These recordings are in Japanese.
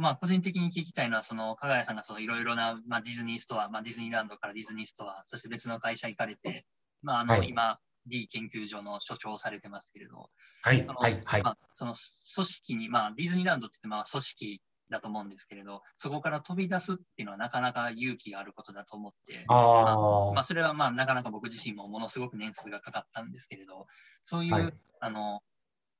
と、まあ、個人的に聞きたいのは、その、加賀谷さんが、その、いろいろな、まあ、ディズニーストア、まあ、ディズニーランドからディズニーストア、そして別の会社行かれて、まあ、あの、はい。今、D 研究所の所長をされてますけれど、はい、そのはい、はい。ま。あ、その組織に、まあ、ディズニーランドってまあ、組織だと思うんですけれど、そこから飛び出すっていうのはなかなか勇気があることだと思って、あまあ、それはまあなかなか僕自身もものすごく年数がかかったんですけれど、そういう、はい。あの、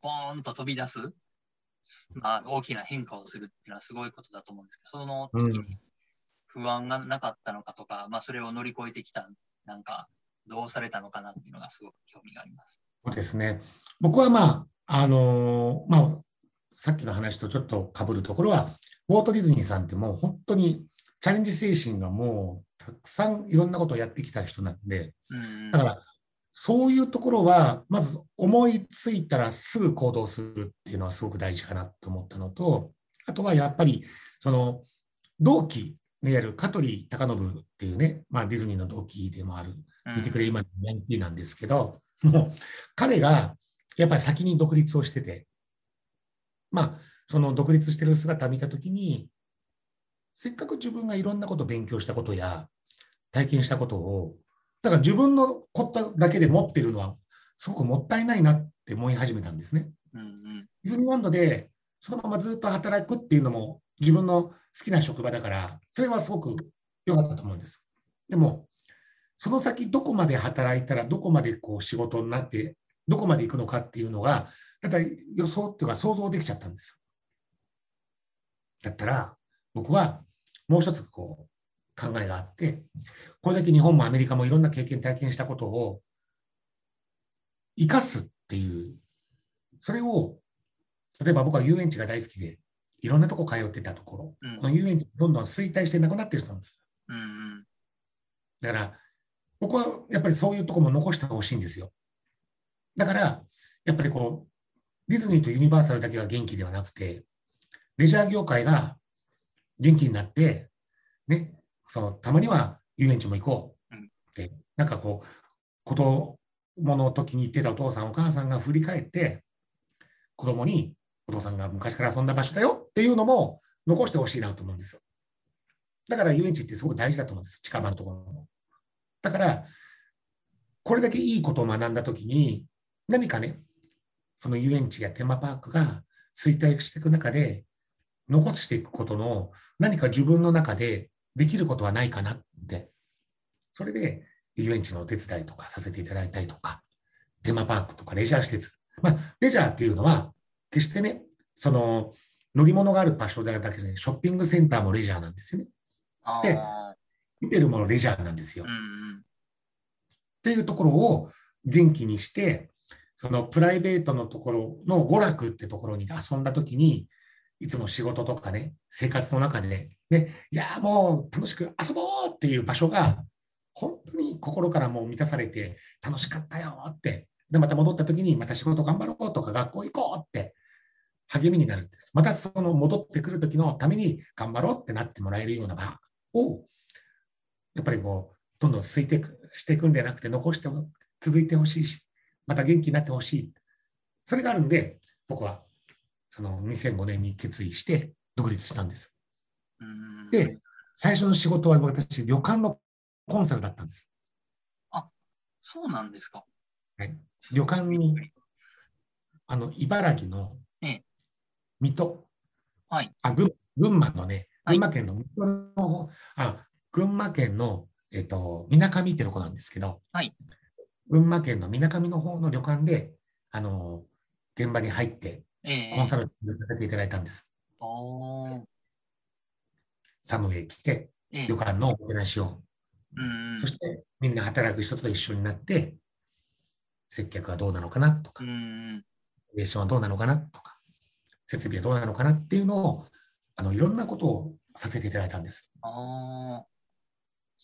ポーンと飛び出す、まあ、大きな変化をするっていうのはすごいことだと思うんですけど、その時に不安がなかったのかとか、まあ、それを乗り越えてきた、なんか、どうされたのかなっていうのがすごく興味があります。そうですね。僕はまあ、あのーまあ、さっきの話とちょっと被るところは、ウォート・ディズニーさんってもう本当にチャレンジ精神がもうたくさんいろんなことをやってきた人なんで、うんだから、そういうところは、まず思いついたらすぐ行動するっていうのはすごく大事かなと思ったのと、あとはやっぱり、その、同期である香取隆信っていうね、まあ、ディズニーの同期でもある、見てくれ、今のヤンキーなんですけど、もう彼がやっぱり先に独立をしてて、まあ、その独立してる姿を見たときに、せっかく自分がいろんなことを勉強したことや体験したことを、だから自分のことだけで持っているのは、すごくもったいないなって思い始めたんですね。うんうんディズニーランドでそのままずっと働くっていうのも自分の好きな職場だから、それはすごく良かったと思うんです。でも、その先どこまで働いたらどこまでこう仕事になって、どこまで行くのかっていうのが、だから予想っていうか想像できちゃったんですよ。だったら、僕はもう一つこう考えがあって、これだけ日本もアメリカもいろんな経験、体験したことを生かすっていう、それを例えば僕は遊園地が大好きで、いろんなとこ通ってたところ、うんこの遊園地どんどん衰退してなくなってる人なんです。うんうんだから、僕はやっぱりそういうとこも残してほしいんですよ。だから、やっぱりこう、ディズニーとユニバーサルだけが元気ではなくて、レジャー業界が元気になって、ね、そのたまには遊園地も行こうって、なんかこう、子供の時に言ってたお父さん、お母さんが振り返って、子供にお父さんが昔から遊んだ場所だよっていうのも残してほしいなと思うんですよ。だから遊園地ってすごく大事だと思うんです、近場のところも。だから、これだけいいことを学んだときに、何かね、その遊園地やテーマパークが衰退していく中で、残していくことの何か自分の中でできることはないかなって、それで遊園地のお手伝いとかさせていただいたりとか、テーマパークとかレジャー施設。まあ、レジャーっていうのは、決してね、その乗り物がある場所だけで、ね、ショッピングセンターもレジャーなんですよね。あであ見てるものレジャーなんですよ。うんうんっていうところを元気にして、そのプライベートのところの娯楽ってところに遊んだときに、いつも仕事とかね、生活の中でね、いやもう楽しく遊ぼうっていう場所が、本当に心からもう満たされて、楽しかったよって、で、また戻ったときに、また仕事頑張ろうとか、学校行こうって、励みになるんです。またその戻ってくるときのために頑張ろうってなってもらえるような場を、やっぱりこう、どんどん衰退していくんではなくて、残して続いてほしいし、また元気になってほしい。それがあるんで、僕はその2005年に決意して独立したんです。うん。で、最初の仕事は私、旅館のコンサルだったんです。そうなんですか。はい、旅館に、あの、茨城のええ。水戸、はい。あ群群馬のね、はい。群馬県の水戸の方、あ群馬県の、えっと、みなかみってとこなんですけど、はい。群馬県のみなかみの方の旅館で、あの、現場に入ってええ。コンサルさせていただいたんです。おーサムへ来て、ええ。旅館のおもてなしを、うんうん。そしてみんな働く人と一緒になって、接客はどうなのかなとかう、んレーションはどうなのかなとか、設備はどうなのかなっていうのを、あのいろんなことをさせていただいたんです。あ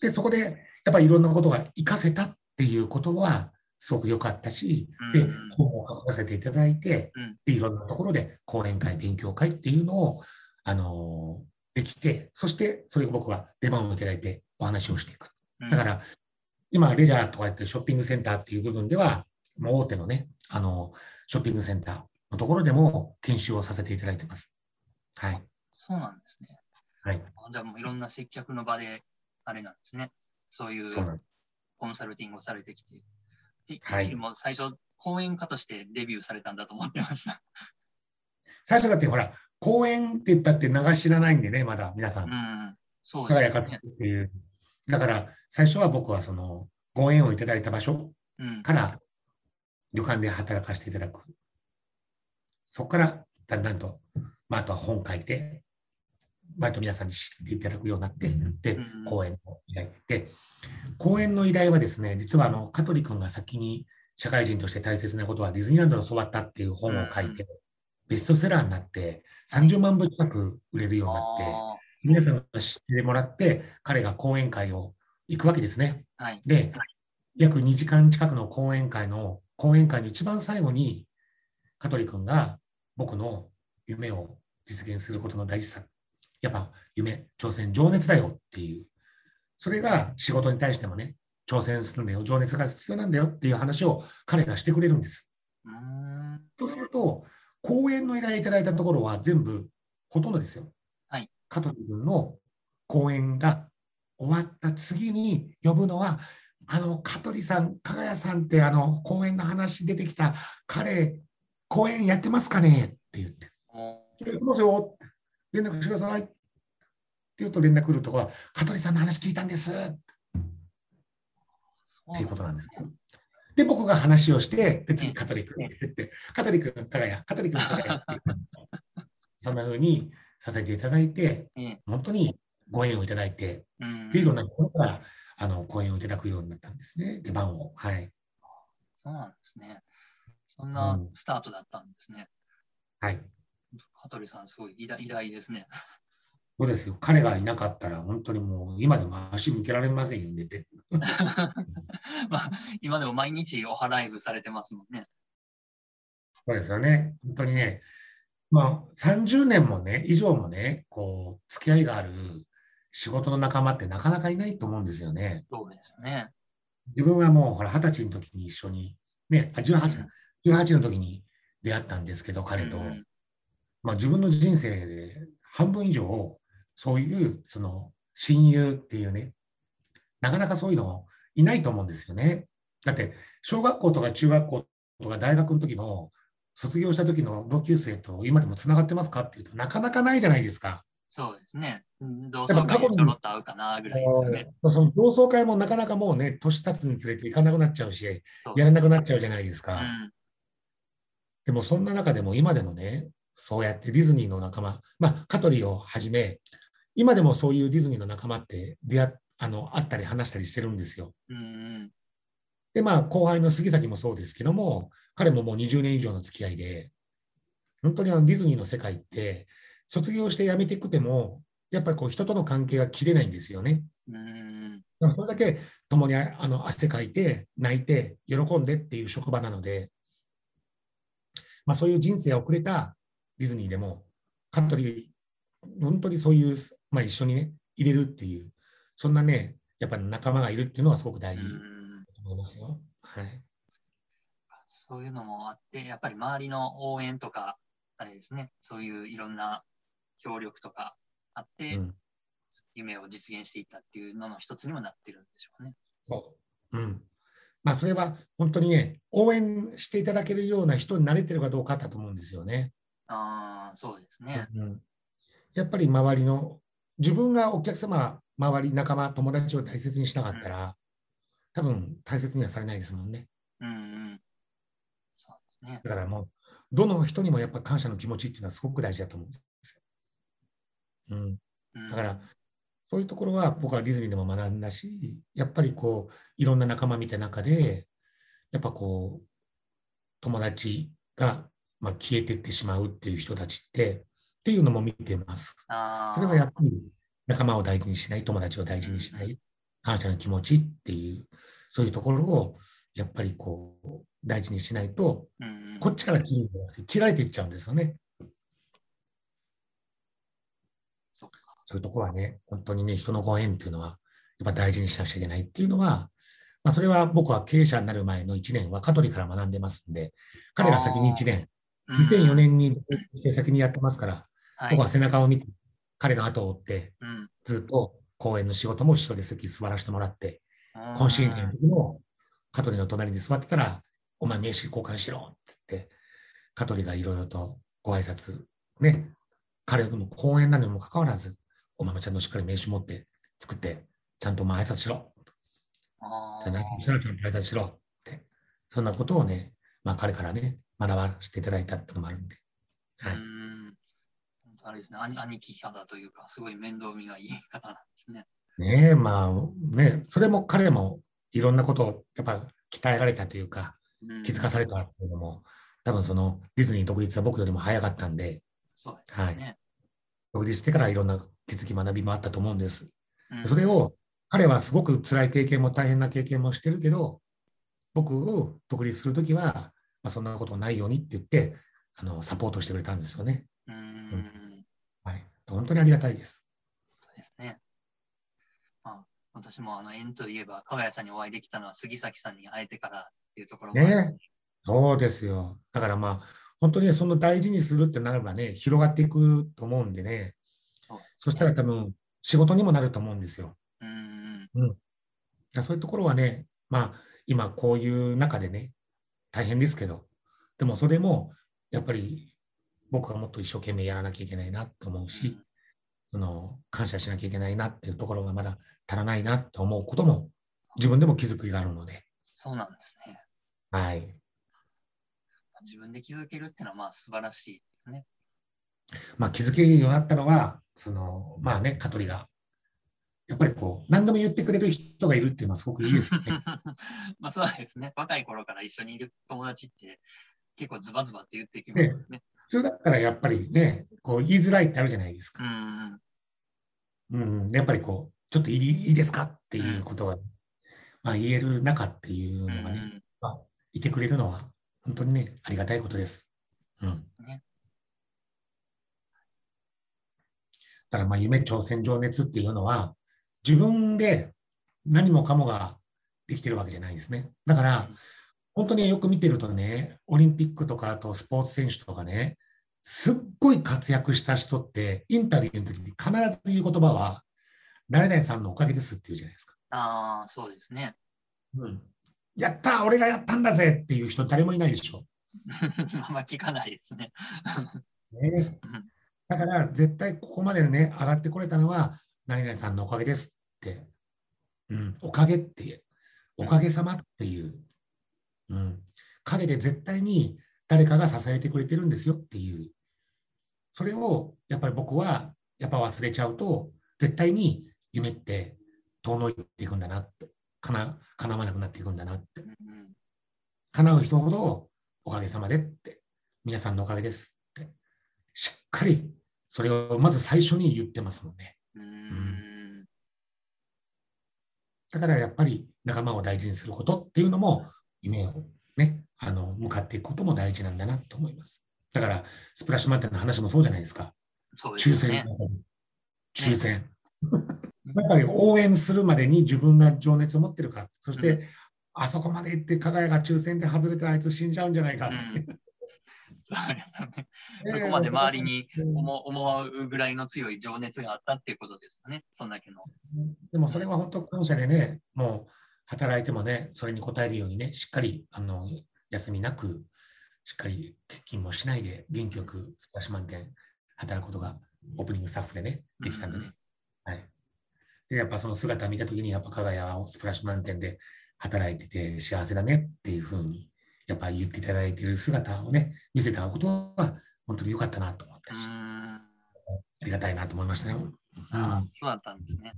で、そこでやっぱりいろんなことが活かせたっていうことはすごく良かったし、でうん、本を書かせていただいてうん、でいろんなところで講演会、勉強会っていうのを、あのできて、そしてそれを僕は出番をいただいてお話をしていく。ーだから、今、レジャーとかやってるショッピングセンターっていう部分では、もう大手のね、あの、ショッピングセンターのところでも研修をさせていただいてます。はい。そうなんですね。はい。じゃあもういろんな接客の場で、あれなんですね。そういうコンサルティングをされてきて。で、はいもう最初、講演家としてデビューされたんだと思ってました。最初だってほら、公園って言ったって流し知らないんでね、まだ皆さんう。ん、そうですね輝かつ。っていう。だから、最初は僕はその、ご縁をいただいた場所うん、から旅館で働かせていただく。そこからだんだんと、まあ、あとは本書いて、割と皆さんに知っていただくようになって、でうん、講演の依頼。で、講演の依頼はですね、実はあの、香取君が先に社会人として大切なことはディズニーランドの育ったっていう本を書いて、ベストセラーになって、30万部近く売れるようになって、あ皆さんが知ってもらって、彼が講演会を行くわけですね。ーはい。で、約2時間近くの講演会の、講演会の一番最後に、香取君が僕の夢を実現することの大事さ、やっぱ夢、挑戦、情熱だよっていう、それが仕事に対してもね、挑戦するんだよ、情熱が必要なんだよっていう話を彼がしてくれるんです。うーん。とすると、講演の依頼いただいたところは全部、ほとんどですよ。はい。香取君の講演が終わった次に呼ぶのは、あの、香取さん、加賀谷さんって、あの、講演の話出てきた、彼、講演やってますかねって言って、おやってますよ連絡してくださいって言うと連絡来るところは、香取さんの話聞いたんですっていうことなんです。で、僕が話をして、で、次、香取君って言って、香取君、加賀谷、香取君、加賀谷って言って、そんな風にさせていただいて、ええ本当にご縁をいただいて、うんで、いろんなところから、あの、講演をいただくようになったんですね、出番を。はい。そうなんですね。そんなうんスタートだったんですね。はい。香取さん、すごい偉大偉大ですね。そうですよ。彼がいなかったら、本当にもう、今でも足向けられませんよ、寝て。まあ、今でも毎日お払い部されてますもんね。そうですよね。本当にね、まあ、30年もね、以上もね、こう、付き合いがある仕事の仲間ってなかなかいないと思うんですよね。そうですよね。自分はもう、ほら、二十歳の時に一緒に、ね、あ、18、18の時に出会ったんですけど、彼と。うんまあ、自分の人生で半分以上、そういう、その、親友っていうね、なかなかそういうのいないと思うんですよね。だって、小学校とか中学校とか大学の時の、卒業した時の同級生と今でもつながってますかっていうとなかなかないじゃないですか。そうですね。うん同窓会にちょろっと会うかなぐらいですよね。その同窓会もなかなかもうね、年経つにつれて行かなくなっちゃうし、やらなくなっちゃうじゃないですうか。ん。でもそんな中でも今でもね、そうやってディズニーの仲間、まあ、香取をはじめ、今でもそういうディズニーの仲間って出会っあの会ったり話したりしてるんですよ。うんうん。で、まあ、後輩の杉崎もそうですけども、彼ももう20年以上の付き合いで、本当にあのディズニーの世界って、卒業して辞めてくても、やっぱりこう人との関係が切れないんですよね。うん。でもそれだけ共にあの汗かいて、泣いて、喜んでっていう職場なので、まあ、そういう人生を送れたディズニーでも、カントリー、本当にそういう、まあ、一緒にね、入れるっていう、そんなね、やっぱり仲間がいるっていうのはすごく大う事だんと思いますよ。はい。そういうのもあって、やっぱり周りの応援とか、あれですね、そういういろんな協力とかあって、うん、夢を実現していったっていうのの一つにもなってるんでしょうね。そう。うん。まあ、それは本当にね、応援していただけるような人になれてるかどうかだと思うんですよね。ああ、そうですね。うんやっぱり周りの、自分がお客様、周り、仲間、友達を大切にしなかったら、多分大切にはされないですもんね。うんうん。そうですね。だからもう、どの人にもやっぱ感謝の気持ちっていうのはすごく大事だと思うんですよ。うん。うんだから、そういうところは僕はディズニーでも学んだし、やっぱりこう、いろんな仲間見た中で、やっぱこう、友達が、まあ、消えていってしまうっていう人たちって、っていうのも見てます。それはやっぱり仲間を大事にしない、友達を大事にしない、感謝の気持ちっていう、そういうところをやっぱりこう大事にしないと、こっちから切るんじゃなくて、切られていっちゃうんですよね。そういうところはね、本当にね、人のご縁っていうのは、やっぱ大事にしなくちゃいけないっていうのは、まあ、それは僕は経営者になる前の1年は香取から学んでますんで、彼が先に1年、うん。2004年に先にやってますから、はい僕は背中を見て彼の後を追って、うん。ずっと公演の仕事も後ろで席座らせてもらって、今懇親会の時も香取の隣に座ってたら、お前名刺交換しろっつって、香取がいろいろとご挨拶、ね、彼の講演なのにもかかわらず、お前もちゃんとしっかり名刺持って作って、ちゃんとお前挨拶しろ。あじゃなくて、ちゃんと挨拶しろって、そんなことをね、まあ彼からね、学ばせていただいたっていうのもあるんで。あ。はい。うん。あれですね、兄兄貴肌というか、すごい面倒見がいい方なんですね。ねえ、まあね、それも彼もいろんなことをやっぱ鍛えられたというか、うん気づかされたっていうのも、多分そのディズニー独立は僕よりも早かったんで、そうですはいね。独立してからいろんな気づき、学びもあったと思うんです。うんそれを彼はすごく辛い経験も大変な経験もしてるけど、僕を独立するときは、まあ、そんなことないようにって言って、あのサポートしてくれたんですよね。うん。はい、本当にありがたいです。そうですね。まあ、私もあの縁といえば、加賀谷さんにお会いできたのは杉崎さんに会えてからっていうところもねそうですよ。だからまあ、本当にその大事にするってなればね、広がっていくと思うんでね、そねそしたら多分仕事にもなると思うんですよ。うん。だからそういうところはね、まあ、今こういう中でね、大変ですけど、でもそれもやっぱり僕はもっと一生懸命やらなきゃいけないなと思うし、その感謝しなきゃいけないなっていうところがまだ足らないなと思うことも自分でも気づきがあるので、そうなんですね。はい。自分で気づけるっていうのはまあ素晴らしいね。まあ、気づけるようになったのは、そのまあね、香取が、やっぱりこう、何でも言ってくれる人がいるっていうのはすごくいいですよね。まあそうですね。若い頃から一緒にいる友達って結構ズバズバって言ってきますよね。普通だったらやっぱりね、こう言いづらいってあるじゃないですか。うん。うん、やっぱりこう、ちょっといいいいですかっていうことが、まあ、言える中っていううんのがね、まあ、いてくれるのは、本当にね、ありがたいことです。うん。ね。だから、まあ、夢、挑戦、情熱っていうのは、自分で何もかもができてるわけじゃないですね。だから、本当によく見てるとね、オリンピックとか、あとスポーツ選手とかね、すっごい活躍した人って、インタビューの時に必ず言う言葉は、誰々さんのおかげですって言うじゃないですか。ああ、そうですね。うん、やったー俺がやったんだぜっていう人誰もいないでしょ。あんま聞かないですね。ねうんだから絶対ここまでね、上がってこれたのは、何々さんのおかげですって、うん、おかげって、おかげさまっていう、うん、陰で絶対に誰かが支えてくれてるんですよっていう、それをやっぱり僕はやっぱ忘れちゃうと、絶対に夢って遠のいていくんだなって、かな叶わなくなっていくんだなって。叶う人ほどおかげさまでって、皆さんのおかげですって、しっかりそれをまず最初に言ってますもんね。うんだからやっぱり仲間を大事にすることっていうのも、夢をね、あの向かっていくことも大事なんだなと思います。だから、スプラッシュマンテンの話もそうじゃないですか。そうですね。選、抽選。やっぱり応援するまでに自分が情熱を持ってるか、そして、うあそこまで行って、加賀谷が抽選で外れてあいつ死んじゃうんじゃないかって。うんそうですよね。えそこまで周りにうん思思うぐらいの強い情熱があったっていうことですよね。そんだけの。でもそれは本当、感謝でね、もう働いてもね、それに応えるようにね、しっかりあの休みなく、しっかり欠勤もしないで、元気よくスプラッシュマンテン働くことがオープニングスタッフでね、できたんでね。はい。で、やっぱその姿を見たときに、やっぱ加賀谷はスプラッシュマンテンで働いてて幸せだねっていうふうに、やっぱ言っていただいている姿をね、見せたことは、本当に良かったなと思ったし。ありがたいなと思いましたね。ああ、そうだったんですね。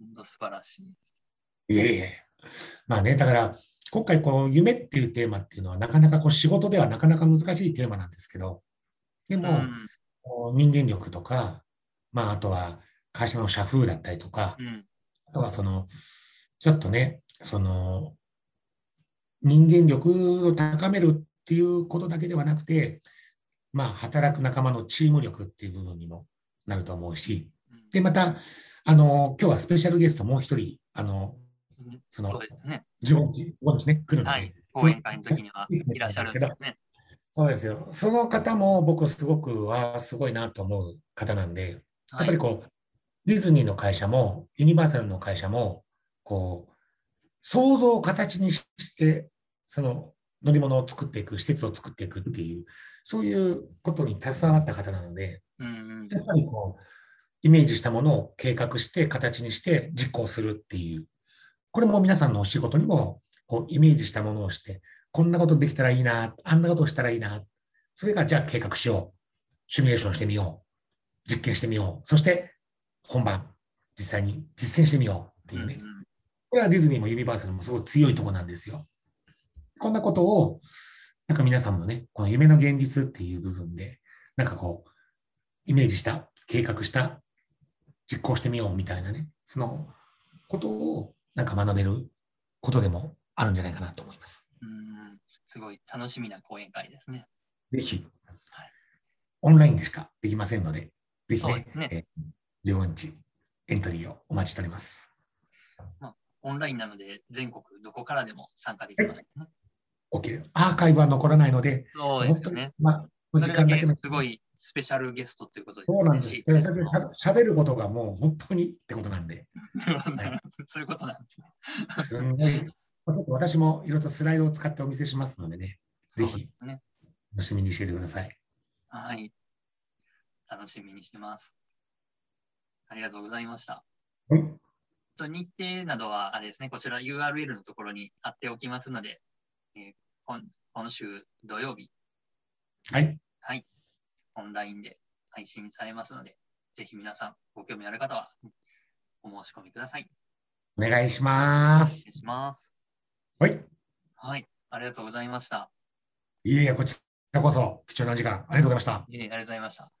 本当素晴らしい。いえいえ。まあね、だから、今回、こう、夢っていうテーマっていうのは、なかなかこう仕事ではなかなか難しいテーマなんですけど、でも、うん。人間力とか、まあ、あとは会社の社風だったりとか、うん。あとはその、ちょっとね、その、人間力を高めるっていうことだけではなくて、まあ、働く仲間のチーム力っていう部分にもなると思うし、で、また、あの、今日はスペシャルゲストもう一人、あの、うんそのね。15日、15日ね、来るので、はい。講演会の時にはいらっしゃるんですね。そうですよ。その方も僕すごくはすごいなと思う方なんで、やっぱりこう、ディズニーの会社も、ユニバーサルの会社も、こう、想像を形にして、その乗り物を作っていく、施設を作っていくっていう、そういうことに携わった方なので、うんうん、やっぱりこう、イメージしたものを計画して、形にして実行するっていう、これも皆さんのお仕事にも、こう、イメージしたものをして、こんなことできたらいいな、あんなことしたらいいな、それがじゃあ計画しよう、シミュレーションしてみよう、実験してみよう、そして本番、実際に実践してみようっていうね。これはディズニーもユニバーサルもすごい強いところなんですよ。こんなことを、なんか皆さんもね、この夢の現実っていう部分で、なんかこう、イメージした、計画した、実行してみようみたいなね、そのことをなんか学べることでもあるんじゃないかなと思います。うんすごい楽しみな講演会ですね。ぜひ、はい、オンラインでしかできませんので、ぜひね、ねえー、15日エントリーをお待ちしております。まあ、オンラインなので、全国どこからでも参加できますね。OK。アーカイブは残らないので、そうですよね。まあ、時間だけすごいスペシャルゲストということですね。そうなんです。しゃべることがもう本当にってことなんで。そういうことなんですね。すごい。私もいろいろとスライドを使ってお見せしますのでね、ぜひ、楽しみにしててください。はい。楽しみにしてます。ありがとうございました。はい、と日程などは、あれですね、こちら URL のところに貼っておきますので、えー、今今週土曜日、はい。はい。オンラインで配信されますので、ぜひ皆さん、ご興味ある方はお申し込みください。お願いします。お願いします。はい。はい。ありがとうございました。いえいえ、こちらこそ貴重な時間ありがとうございました。いえいえ、ありがとうございました。